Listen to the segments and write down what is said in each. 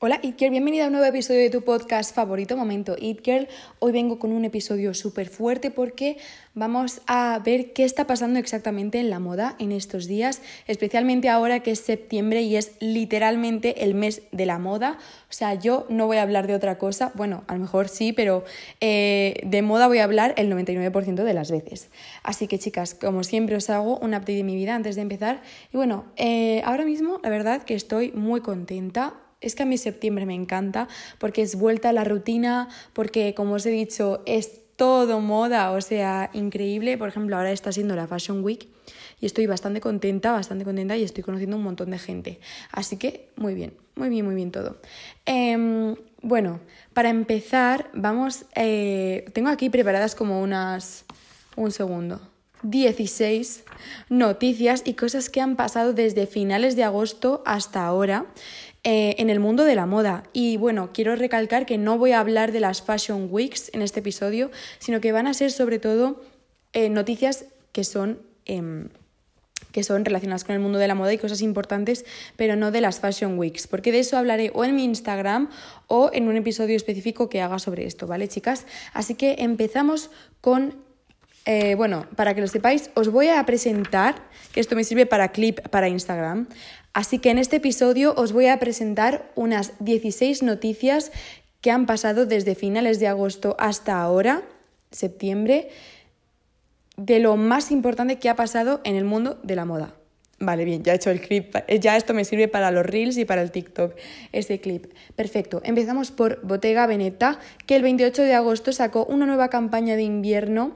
Hola It Girl, bienvenida a un nuevo episodio de tu podcast favorito, Momento It Girl. Hoy vengo con un episodio súper fuerte porque vamos a ver qué está pasando exactamente en la moda en estos días, especialmente ahora que es septiembre y es literalmente el mes de la moda. O sea, yo no voy a hablar de otra cosa, bueno, a lo mejor sí, pero eh, de moda voy a hablar el 99% de las veces. Así que chicas, como siempre os hago un update de mi vida antes de empezar. Y bueno, eh, ahora mismo la verdad que estoy muy contenta es que a mí septiembre me encanta porque es vuelta a la rutina, porque como os he dicho, es todo moda, o sea, increíble. Por ejemplo, ahora está siendo la Fashion Week y estoy bastante contenta, bastante contenta y estoy conociendo un montón de gente. Así que muy bien, muy bien, muy bien todo. Em, bueno, para empezar, vamos, eh, tengo aquí preparadas como unas... Un segundo. 16 noticias y cosas que han pasado desde finales de agosto hasta ahora eh, en el mundo de la moda. Y bueno, quiero recalcar que no voy a hablar de las Fashion Weeks en este episodio, sino que van a ser sobre todo eh, noticias que son... Em, que son relacionadas con el mundo de la moda y cosas importantes, pero no de las Fashion Weeks, porque de eso hablaré o en mi Instagram o en un episodio específico que haga sobre esto, ¿vale, chicas? Así que empezamos con eh, bueno, para que lo sepáis, os voy a presentar, que esto me sirve para clip para Instagram, así que en este episodio os voy a presentar unas 16 noticias que han pasado desde finales de agosto hasta ahora, septiembre, de lo más importante que ha pasado en el mundo de la moda. Vale, bien, ya he hecho el clip, ya esto me sirve para los reels y para el TikTok, este clip. Perfecto, empezamos por Bottega Veneta, que el 28 de agosto sacó una nueva campaña de invierno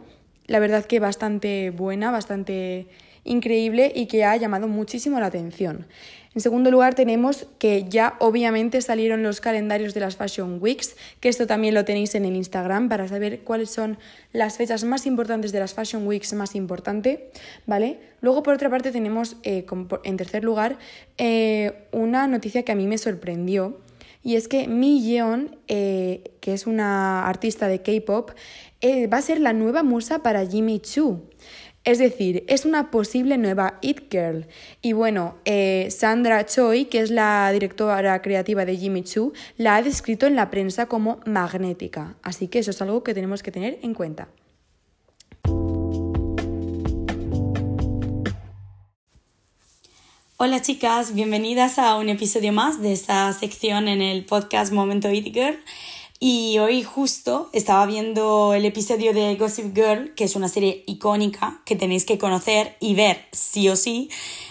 la verdad que bastante buena, bastante increíble y que ha llamado muchísimo la atención. En segundo lugar tenemos que ya obviamente salieron los calendarios de las Fashion Weeks, que esto también lo tenéis en el Instagram para saber cuáles son las fechas más importantes de las Fashion Weeks más importante, ¿vale? Luego por otra parte tenemos eh, en tercer lugar eh, una noticia que a mí me sorprendió y es que Mi Yeon, eh, que es una artista de K-pop, eh, va a ser la nueva musa para Jimmy Choo. Es decir, es una posible nueva It Girl. Y bueno, eh, Sandra Choi, que es la directora creativa de Jimmy Choo, la ha descrito en la prensa como magnética. Así que eso es algo que tenemos que tener en cuenta. Hola chicas, bienvenidas a un episodio más de esta sección en el podcast Momento It Girl. Y hoy justo estaba viendo el episodio de Gossip Girl, que es una serie icónica que tenéis que conocer y ver sí o sí,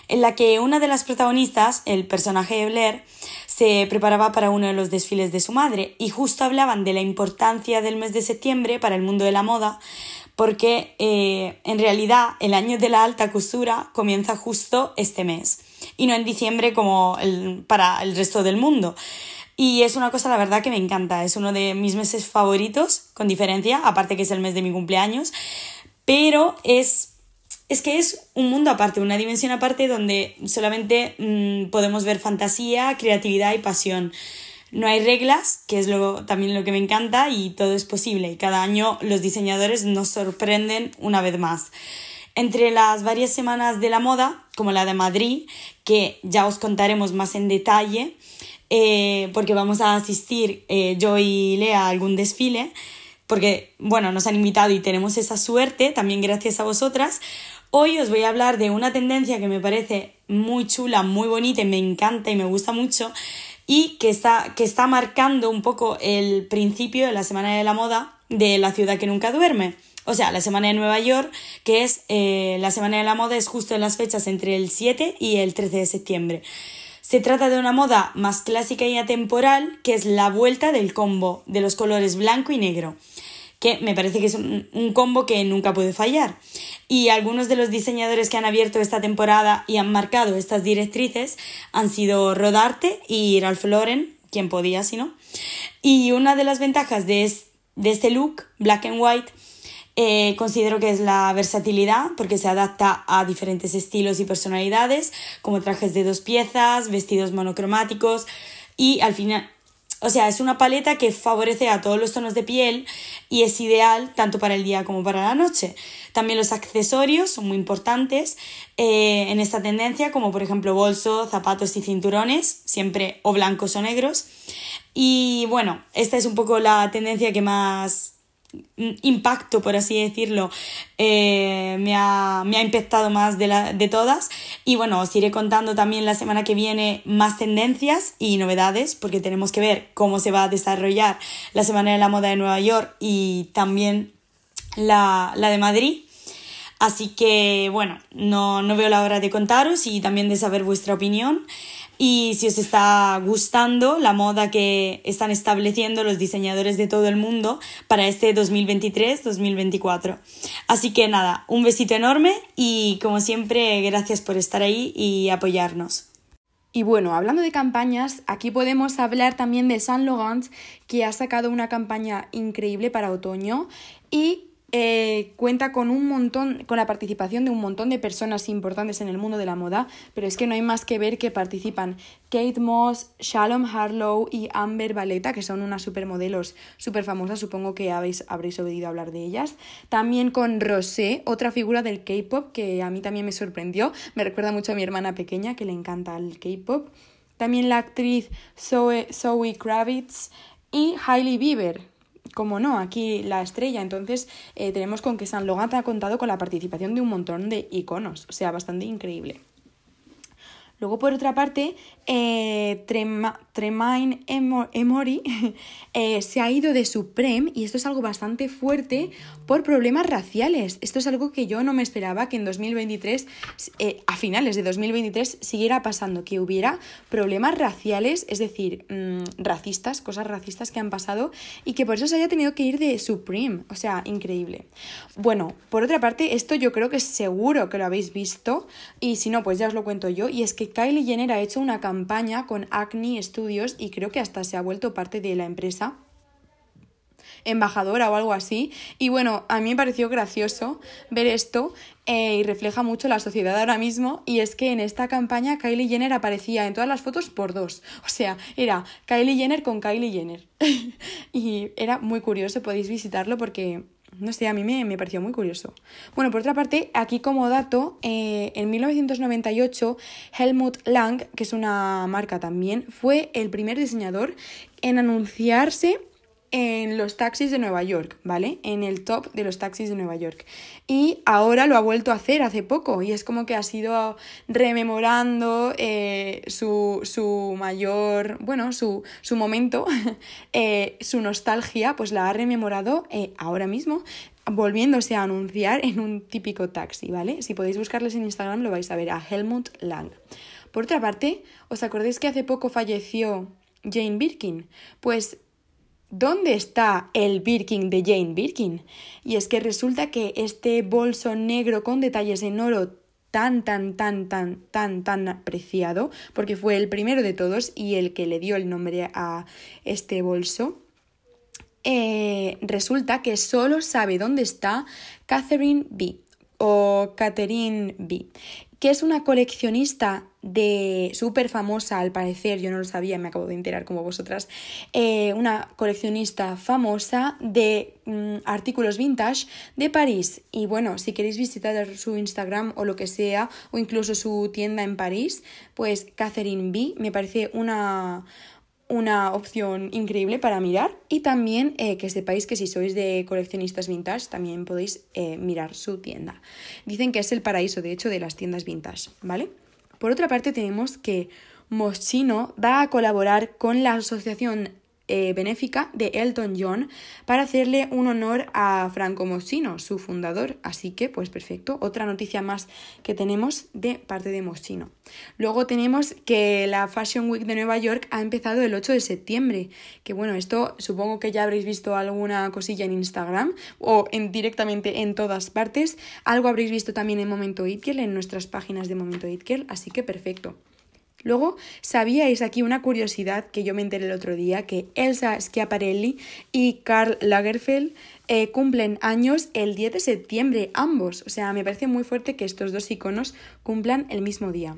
en la que una de las protagonistas, el personaje de Blair, se preparaba para uno de los desfiles de su madre y justo hablaban de la importancia del mes de septiembre para el mundo de la moda porque eh, en realidad el año de la alta costura comienza justo este mes y no en diciembre como para el resto del mundo. Y es una cosa, la verdad, que me encanta. Es uno de mis meses favoritos, con diferencia, aparte que es el mes de mi cumpleaños. Pero es, es que es un mundo aparte, una dimensión aparte donde solamente mm, podemos ver fantasía, creatividad y pasión. No hay reglas, que es lo, también lo que me encanta, y todo es posible. Y cada año los diseñadores nos sorprenden una vez más. Entre las varias semanas de la moda, como la de Madrid, que ya os contaremos más en detalle, eh, porque vamos a asistir eh, yo y Lea a algún desfile, porque, bueno, nos han invitado y tenemos esa suerte, también gracias a vosotras. Hoy os voy a hablar de una tendencia que me parece muy chula, muy bonita y me encanta y me gusta mucho y que está, que está marcando un poco el principio de la Semana de la Moda de la ciudad que nunca duerme. O sea, la Semana de Nueva York, que es eh, la Semana de la Moda, es justo en las fechas entre el 7 y el 13 de septiembre. Se trata de una moda más clásica y atemporal, que es la vuelta del combo de los colores blanco y negro, que me parece que es un, combo que nunca puede fallar. Y algunos de los diseñadores que han abierto esta temporada y han marcado estas directrices han sido Rodarte y Ralph Lauren, quien podía si no. Y una de las ventajas de, de este look, black and white, eh, considero que es la versatilidad porque se adapta a diferentes estilos y personalidades, como trajes de dos piezas, vestidos monocromáticos y al final o sea, es una paleta que favorece a todos los tonos de piel y es ideal tanto para el día como para la noche. También los accesorios son muy importantes eh, en esta tendencia, como por ejemplo bolsos, zapatos y cinturones, siempre o blancos o negros. Y bueno, esta es un poco la tendencia que más impacto, por así decirlo, eh, me, ha, me, ha, impactado más de, la, de todas. Y bueno, os iré contando también la semana que viene más tendencias y novedades, porque tenemos que ver cómo se va a desarrollar la Semana de la Moda de Nueva York y también la, la de Madrid. Así que bueno, no, no veo la hora de contaros y también de saber vuestra opinión y si os está gustando la moda que están estableciendo los diseñadores de todo el mundo para este 2023-2024. Así que nada, un besito enorme y como siempre gracias por estar ahí y apoyarnos. Y bueno, hablando de campañas, aquí podemos hablar también de Saint Laurent, que ha sacado una campaña increíble para otoño y eh, cuenta con un montón, con la participación de un montón de personas importantes en el mundo de la moda, pero es que no hay más que ver que participan Kate Moss, Shalom Harlow y Amber Valeta, que son unas supermodelos súper famosas, supongo que habéis, habréis oído hablar de ellas. También con Rosé, otra figura del K-pop que a mí también me sorprendió, me recuerda mucho a mi hermana pequeña que le encanta el K-pop. También la actriz Zoe, Zoe Kravitz y Hailey Bieber, como no, aquí la estrella. Entonces eh, tenemos con que San Logan ha contado con la participación de un montón de iconos, o sea, bastante increíble. Luego, por otra parte, eh, Tremaine Emory eh, se ha ido de Supreme y esto es algo bastante fuerte por problemas raciales. Esto es algo que yo no me esperaba que en 2023, eh, a finales de 2023, siguiera pasando, que hubiera problemas raciales, es decir, mm, racistas, cosas racistas que han pasado y que por eso se haya tenido que ir de Supreme. O sea, increíble. Bueno, por otra parte, esto yo creo que seguro que lo habéis visto y si no, pues ya os lo cuento yo. Y es que Kylie Jenner ha hecho una campaña con Acne Studios y creo que hasta se ha vuelto parte de la empresa embajadora o algo así. Y bueno, a mí me pareció gracioso ver esto eh, y refleja mucho la sociedad ahora mismo. Y es que en esta campaña Kylie Jenner aparecía en todas las fotos por dos. O sea, era Kylie Jenner con Kylie Jenner. y era muy curioso, podéis visitarlo porque no sé, a mí me, pareció muy curioso. Bueno, por otra parte, aquí como dato, eh, en 1998 Helmut Lang, que es una marca también, fue el primer diseñador en anunciarse en los taxis de Nueva York, ¿vale? En el top de los taxis de Nueva York. Y ahora lo ha vuelto a hacer hace poco y es como que ha sido rememorando eh, su, mayor, bueno, su, momento, eh, su nostalgia, pues la ha rememorado eh, ahora mismo volviéndose a anunciar en un típico taxi, ¿vale? Si podéis buscarles en Instagram lo vais a ver a Helmut Lang. Por otra parte, ¿os acordáis que hace poco falleció Jane Birkin? Pues ¿Dónde está el Birkin de Jane Birkin? Y es que resulta que este bolso negro con detalles en oro tan, tan, tan, tan, tan, tan apreciado, porque fue el primero de todos y el que le dio el nombre a este bolso, eh, resulta que solo sabe dónde está Catherine B o Catherine B que es una coleccionista de súper famosa al parecer, yo no lo sabía, me acabo de enterar como vosotras, eh, una coleccionista famosa de mm, artículos vintage de París. Y bueno, si queréis visitar su Instagram o lo que sea, o incluso su tienda en París, pues Catherine B me parece una, una opción increíble para mirar y también eh, que sepáis que si sois de coleccionistas vintage también podéis eh, mirar su tienda. Dicen que es el paraíso de hecho de las tiendas vintage, ¿vale? Por otra parte tenemos que Moschino va a colaborar con la asociación eh, benéfica de Elton John para hacerle un honor a Franco Moschino, su fundador. Así que, pues perfecto, otra noticia más que tenemos de parte de Moschino. Luego tenemos que la Fashion Week de Nueva York ha empezado el 8 de septiembre, que bueno, esto supongo que ya habréis visto alguna cosilla en Instagram o en, directamente en todas partes. Algo habréis visto también en Momento Itkel, en nuestras páginas de Momento Itkel, así que perfecto. Luego, ¿sabíais aquí una curiosidad que yo me enteré el otro día? Que Elsa Schiaparelli y Karl Lagerfeld eh, cumplen años el 10 de septiembre, ambos. O sea, me parece muy fuerte que estos dos iconos cumplan el mismo día.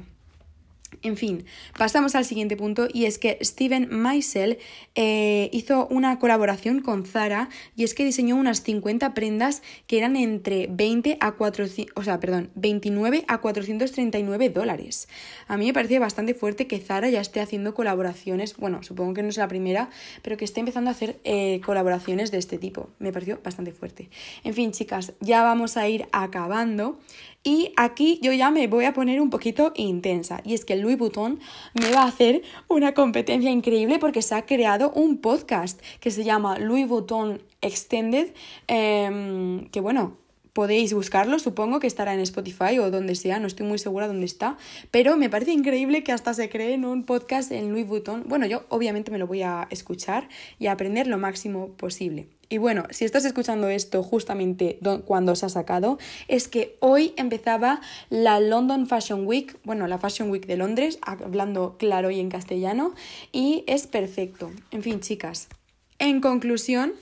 En fin, pasamos al siguiente punto y es que Steven Meisel eh, hizo una colaboración con Zara y es que diseñó unas 50 prendas que eran entre 20 a 400, o sea, perdón, 29 a 439 dólares. A mí me parece bastante fuerte que Zara ya esté haciendo colaboraciones, bueno, supongo que no es la primera, pero que esté empezando a hacer eh, colaboraciones de este tipo. Me pareció bastante fuerte. En fin, chicas, ya vamos a ir acabando. Y aquí yo ya me voy a poner un poquito intensa. Y es que Louis Vuitton me va a hacer una competencia increíble porque se ha creado un podcast que se llama Louis Vuitton Extended. Em, que bueno, podéis buscarlo, supongo que estará en Spotify o donde sea, no estoy muy segura dónde está, pero me parece increíble que hasta se creen un podcast en Louis Vuitton. Bueno, yo obviamente me lo voy a escuchar y a aprender lo máximo posible. Y bueno, si estás escuchando esto justamente cuando se ha sacado, es que hoy empezaba la London Fashion Week, bueno, la Fashion Week de Londres, hablando claro y en castellano, y es perfecto. En fin, chicas, en conclusión,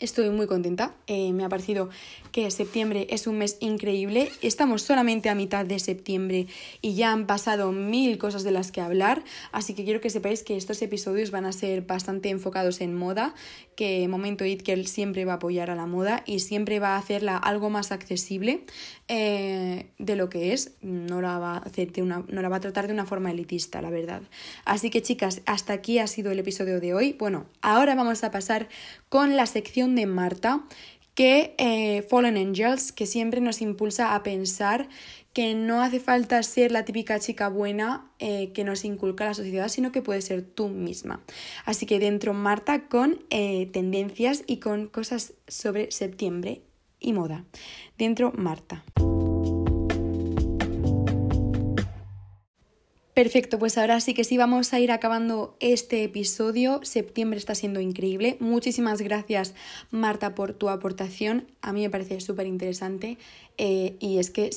estoy muy contenta. Eh, me ha parecido que septiembre es un mes increíble. Estamos solamente a mitad de septiembre y ya han pasado mil cosas de las que hablar, así que quiero que sepáis que estos episodios van a ser bastante enfocados en moda, que Momento It Girl siempre va a apoyar a la moda y siempre va a hacerla algo más accesible eh, de lo que es. No la, va a hacer de una, no la va a tratar de una forma elitista, la verdad. Así que chicas, hasta aquí ha sido el episodio de hoy. Bueno, ahora vamos a pasar con la sección de Marta que eh, Fallen Angels, que siempre nos impulsa a pensar que no hace falta ser la típica chica buena eh, que nos inculca la sociedad, sino que puedes ser tú misma. Así que dentro Marta con eh, tendencias y con cosas sobre septiembre y moda. Dentro Marta. Perfecto, pues ahora sí que sí vamos a ir acabando este episodio. Septiembre está siendo increíble. Muchísimas gracias Marta por tu aportación. A mí me parece súper interesante eh, y es que,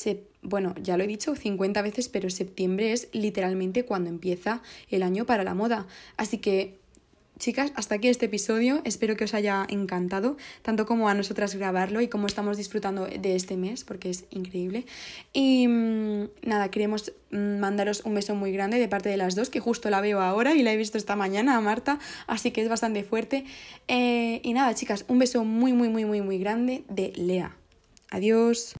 bueno, ya lo he dicho 50 veces, pero septiembre es literalmente cuando empieza el año para la moda. Así que Chicas, hasta aquí este episodio. Espero que os haya encantado, tanto como a nosotras grabarlo y como estamos disfrutando de este mes, porque es increíble. Y mm, nada, queremos mm, mandaros un beso muy grande de parte de las dos, que justo la veo ahora y la he visto esta mañana a Marta, así que es bastante fuerte. Eh, y nada, chicas, un beso muy, muy, muy, muy, muy grande de Lea. Adiós.